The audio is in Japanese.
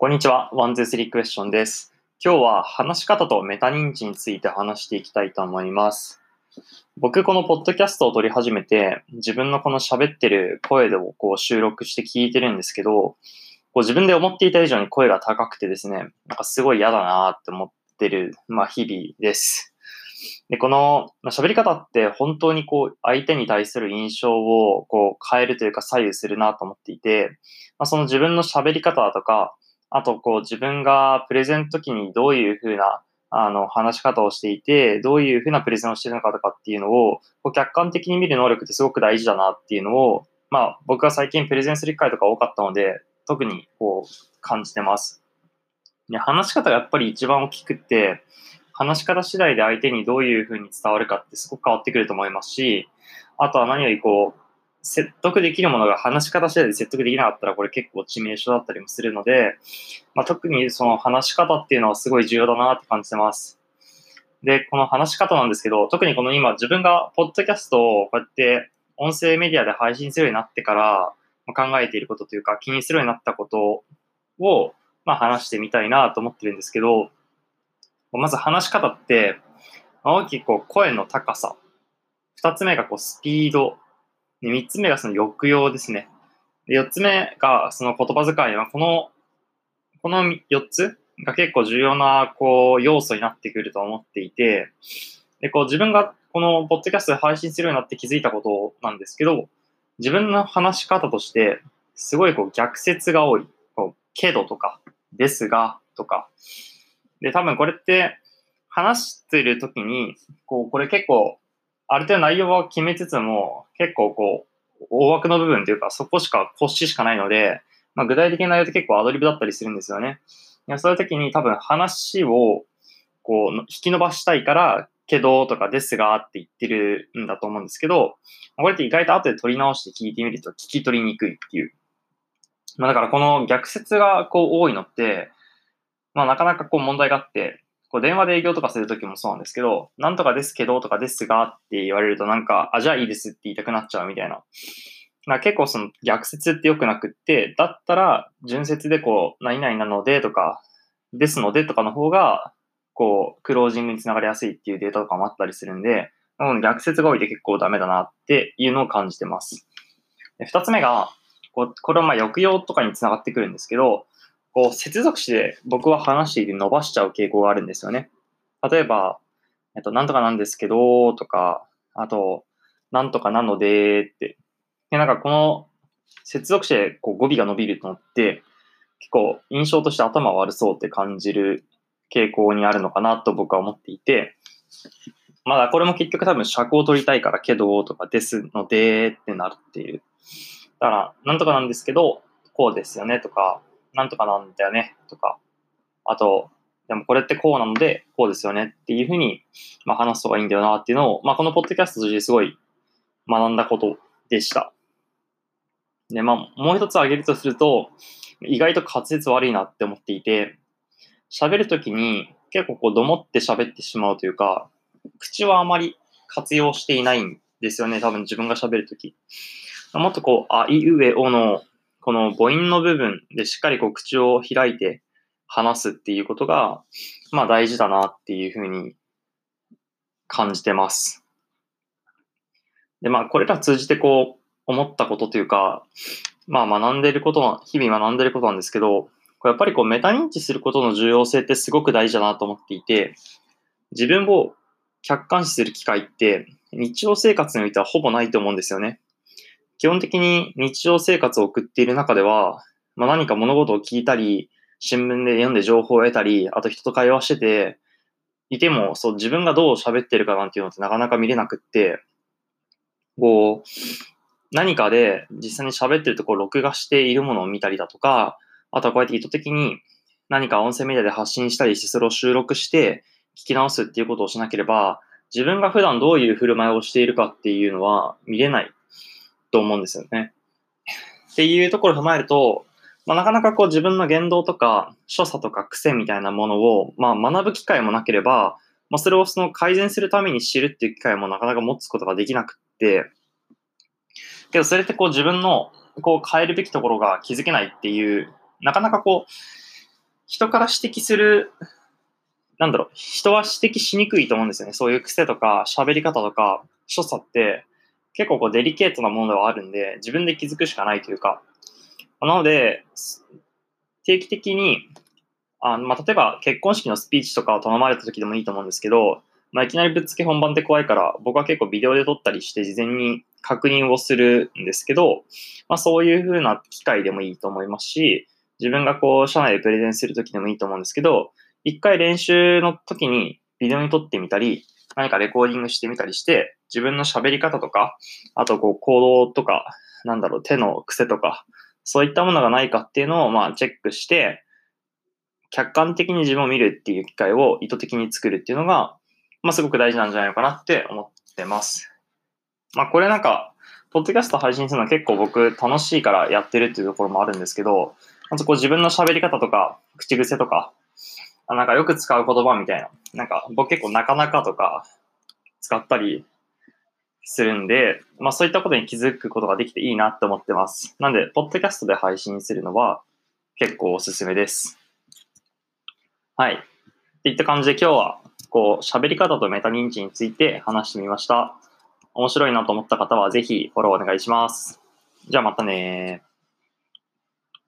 こんにちは。ワン、ツー、スリークエスチョンです。今日は話し方とメタ認知について話していきたいと思います。僕、このポッドキャストを録り始めて、自分のこの喋ってる声をこう収録して聞いてるんですけど、こう自分で思っていた以上に声が高くてですね、なんかすごい嫌だなって思ってる、まあ日々です。で、この喋り方って本当にこう相手に対する印象をこう変えるというか左右するなと思っていて、まあ、その自分の喋り方だとか、あとこう自分がプレゼンの時にどういうふうなあの話し方をしていて、どういうふうなプレゼンをしてるのかとかっていうのをこう客観的に見る能力ってすごく大事だなっていうのを、まあ僕は最近プレゼンする機会とか多かったので、特にこう感じてます。で話し方がやっぱり一番大きくって、話し方次第で相手にどういうふうに伝わるかってすごく変わってくると思いますし、あとは何よりこう、説得できるものが話し方次第で説得できなかったらこれ結構致命傷だったりもするので、まあ、特にその話し方っていうのはすごい重要だなって感じてます。で、この話し方なんですけど、特にこの今自分がポッドキャストをこうやって音声メディアで配信するようになってから考えていることというか気にするようになったことをまあ話してみたいなと思ってるんですけど、まず話し方って大きくこう声の高さ、二つ目がこうスピード、で、三つ目がその抑揚ですね。で、四つ目がその言葉遣いは、この、この四つが結構重要な、こう、要素になってくると思っていて、で、こう、自分がこのポッドキャストで配信するようになって気づいたことなんですけど、自分の話し方として、すごいこう、逆説が多い。こう、けどとか、ですが、とか。で、多分これって、話してる時に、こう、これ結構、ある程度内容は決めつつも、結構こう、大枠の部分というか、そこしか、骨子しかないので、まあ、具体的な内容って結構アドリブだったりするんですよね。いやそういう時に多分話を、こう、引き伸ばしたいから、けどとかですがって言ってるんだと思うんですけど、これって意外と後で取り直して聞いてみると聞き取りにくいっていう。まあだからこの逆説がこう多いのって、まあなかなかこう問題があって、こう電話で営業とかするときもそうなんですけど、なんとかですけどとかですがって言われるとなんか、あ、じゃあいいですって言いたくなっちゃうみたいな。だから結構その逆説って良くなくって、だったら純説でこう、何々なのでとか、ですのでとかの方が、こう、クロージングにつながりやすいっていうデータとかもあったりするんで、逆説が多いって結構ダメだなっていうのを感じてます。二つ目が、これはまあ抑揚とかにつながってくるんですけど、こう、接続詞で僕は話していて伸ばしちゃう傾向があるんですよね。例えば、えっと、なんとかなんですけど、とか、あと、なんとかなので、って。で、なんかこの接続詞でこう語尾が伸びるのって、結構印象として頭悪そうって感じる傾向にあるのかなと僕は思っていて、まだこれも結局多分尺を取りたいからけどとかですのでってなるっている。だから、なんとかなんですけど、こうですよねとか、なんとかなんだよねとか、あと、でもこれってこうなので、こうですよねっていうふうに、まあ、話す方がいいんだよなっていうのを、まあ、このポッドキャストとしてすごい学んだことでした。で、まあ、もう一つ挙げるとすると、意外と滑舌悪いなって思っていて、喋るときに結構こう、どもって喋ってしまうというか、口はあまり活用していないんですよね、多分自分が喋るとき。もっとこう、あいうえおのこの母音の部分でしっかりこう口を開いて話すっていうことが、まあ大事だなっていうふうに感じてます。で、まあこれら通じてこう思ったことというか、まあ学んでることは、日々学んでることなんですけど、これやっぱりこうメタ認知することの重要性ってすごく大事だなと思っていて、自分を客観視する機会って日常生活においてはほぼないと思うんですよね。基本的に日常生活を送っている中では、まあ、何か物事を聞いたり、新聞で読んで情報を得たり、あと人と会話してて、いても、そう、自分がどう喋ってるかなんていうのってなかなか見れなくって、こう、何かで実際に喋ってるところを録画しているものを見たりだとか、あとはこうやって意図的に何か音声メディアで発信したりして、それを収録して聞き直すっていうことをしなければ、自分が普段どういう振る舞いをしているかっていうのは見れない。と思うんですよね。っていうところを踏まえると、まあ、なかなかこう自分の言動とか所作とか癖みたいなものを、まあ、学ぶ機会もなければ、まあ、それをその改善するために知るっていう機会もなかなか持つことができなくって、けどそれってこう自分のこう変えるべきところが気づけないっていう、なかなかこう、人から指摘する、なんだろう、人は指摘しにくいと思うんですよね。そういう癖とか、喋り方とか、所作って、結構こうデリケートなものではあるんで、自分で気づくしかないというか、なので、定期的に、あまあ、例えば結婚式のスピーチとかを頼まれた時でもいいと思うんですけど、まあ、いきなりぶっつけ本番って怖いから、僕は結構ビデオで撮ったりして事前に確認をするんですけど、まあ、そういう風な機会でもいいと思いますし、自分がこう、社内でプレゼンする時でもいいと思うんですけど、一回練習の時にビデオに撮ってみたり、何かレコーディングしてみたりして、自分の喋り方とか、あとこう行動とか、なんだろう、手の癖とか、そういったものがないかっていうのをまあチェックして、客観的に自分を見るっていう機会を意図的に作るっていうのが、まあすごく大事なんじゃないのかなって思ってます。まあこれなんか、ポッドキャスト配信するのは結構僕楽しいからやってるっていうところもあるんですけど、まずこう自分の喋り方とか、口癖とか、あなんかよく使う言葉みたいな。なんか僕結構なかなかとか使ったりするんで、まあそういったことに気づくことができていいなって思ってます。なんで、ポッドキャストで配信するのは結構おすすめです。はい。っていった感じで今日はこう喋り方とメタ認知について話してみました。面白いなと思った方はぜひフォローお願いします。じゃあまたね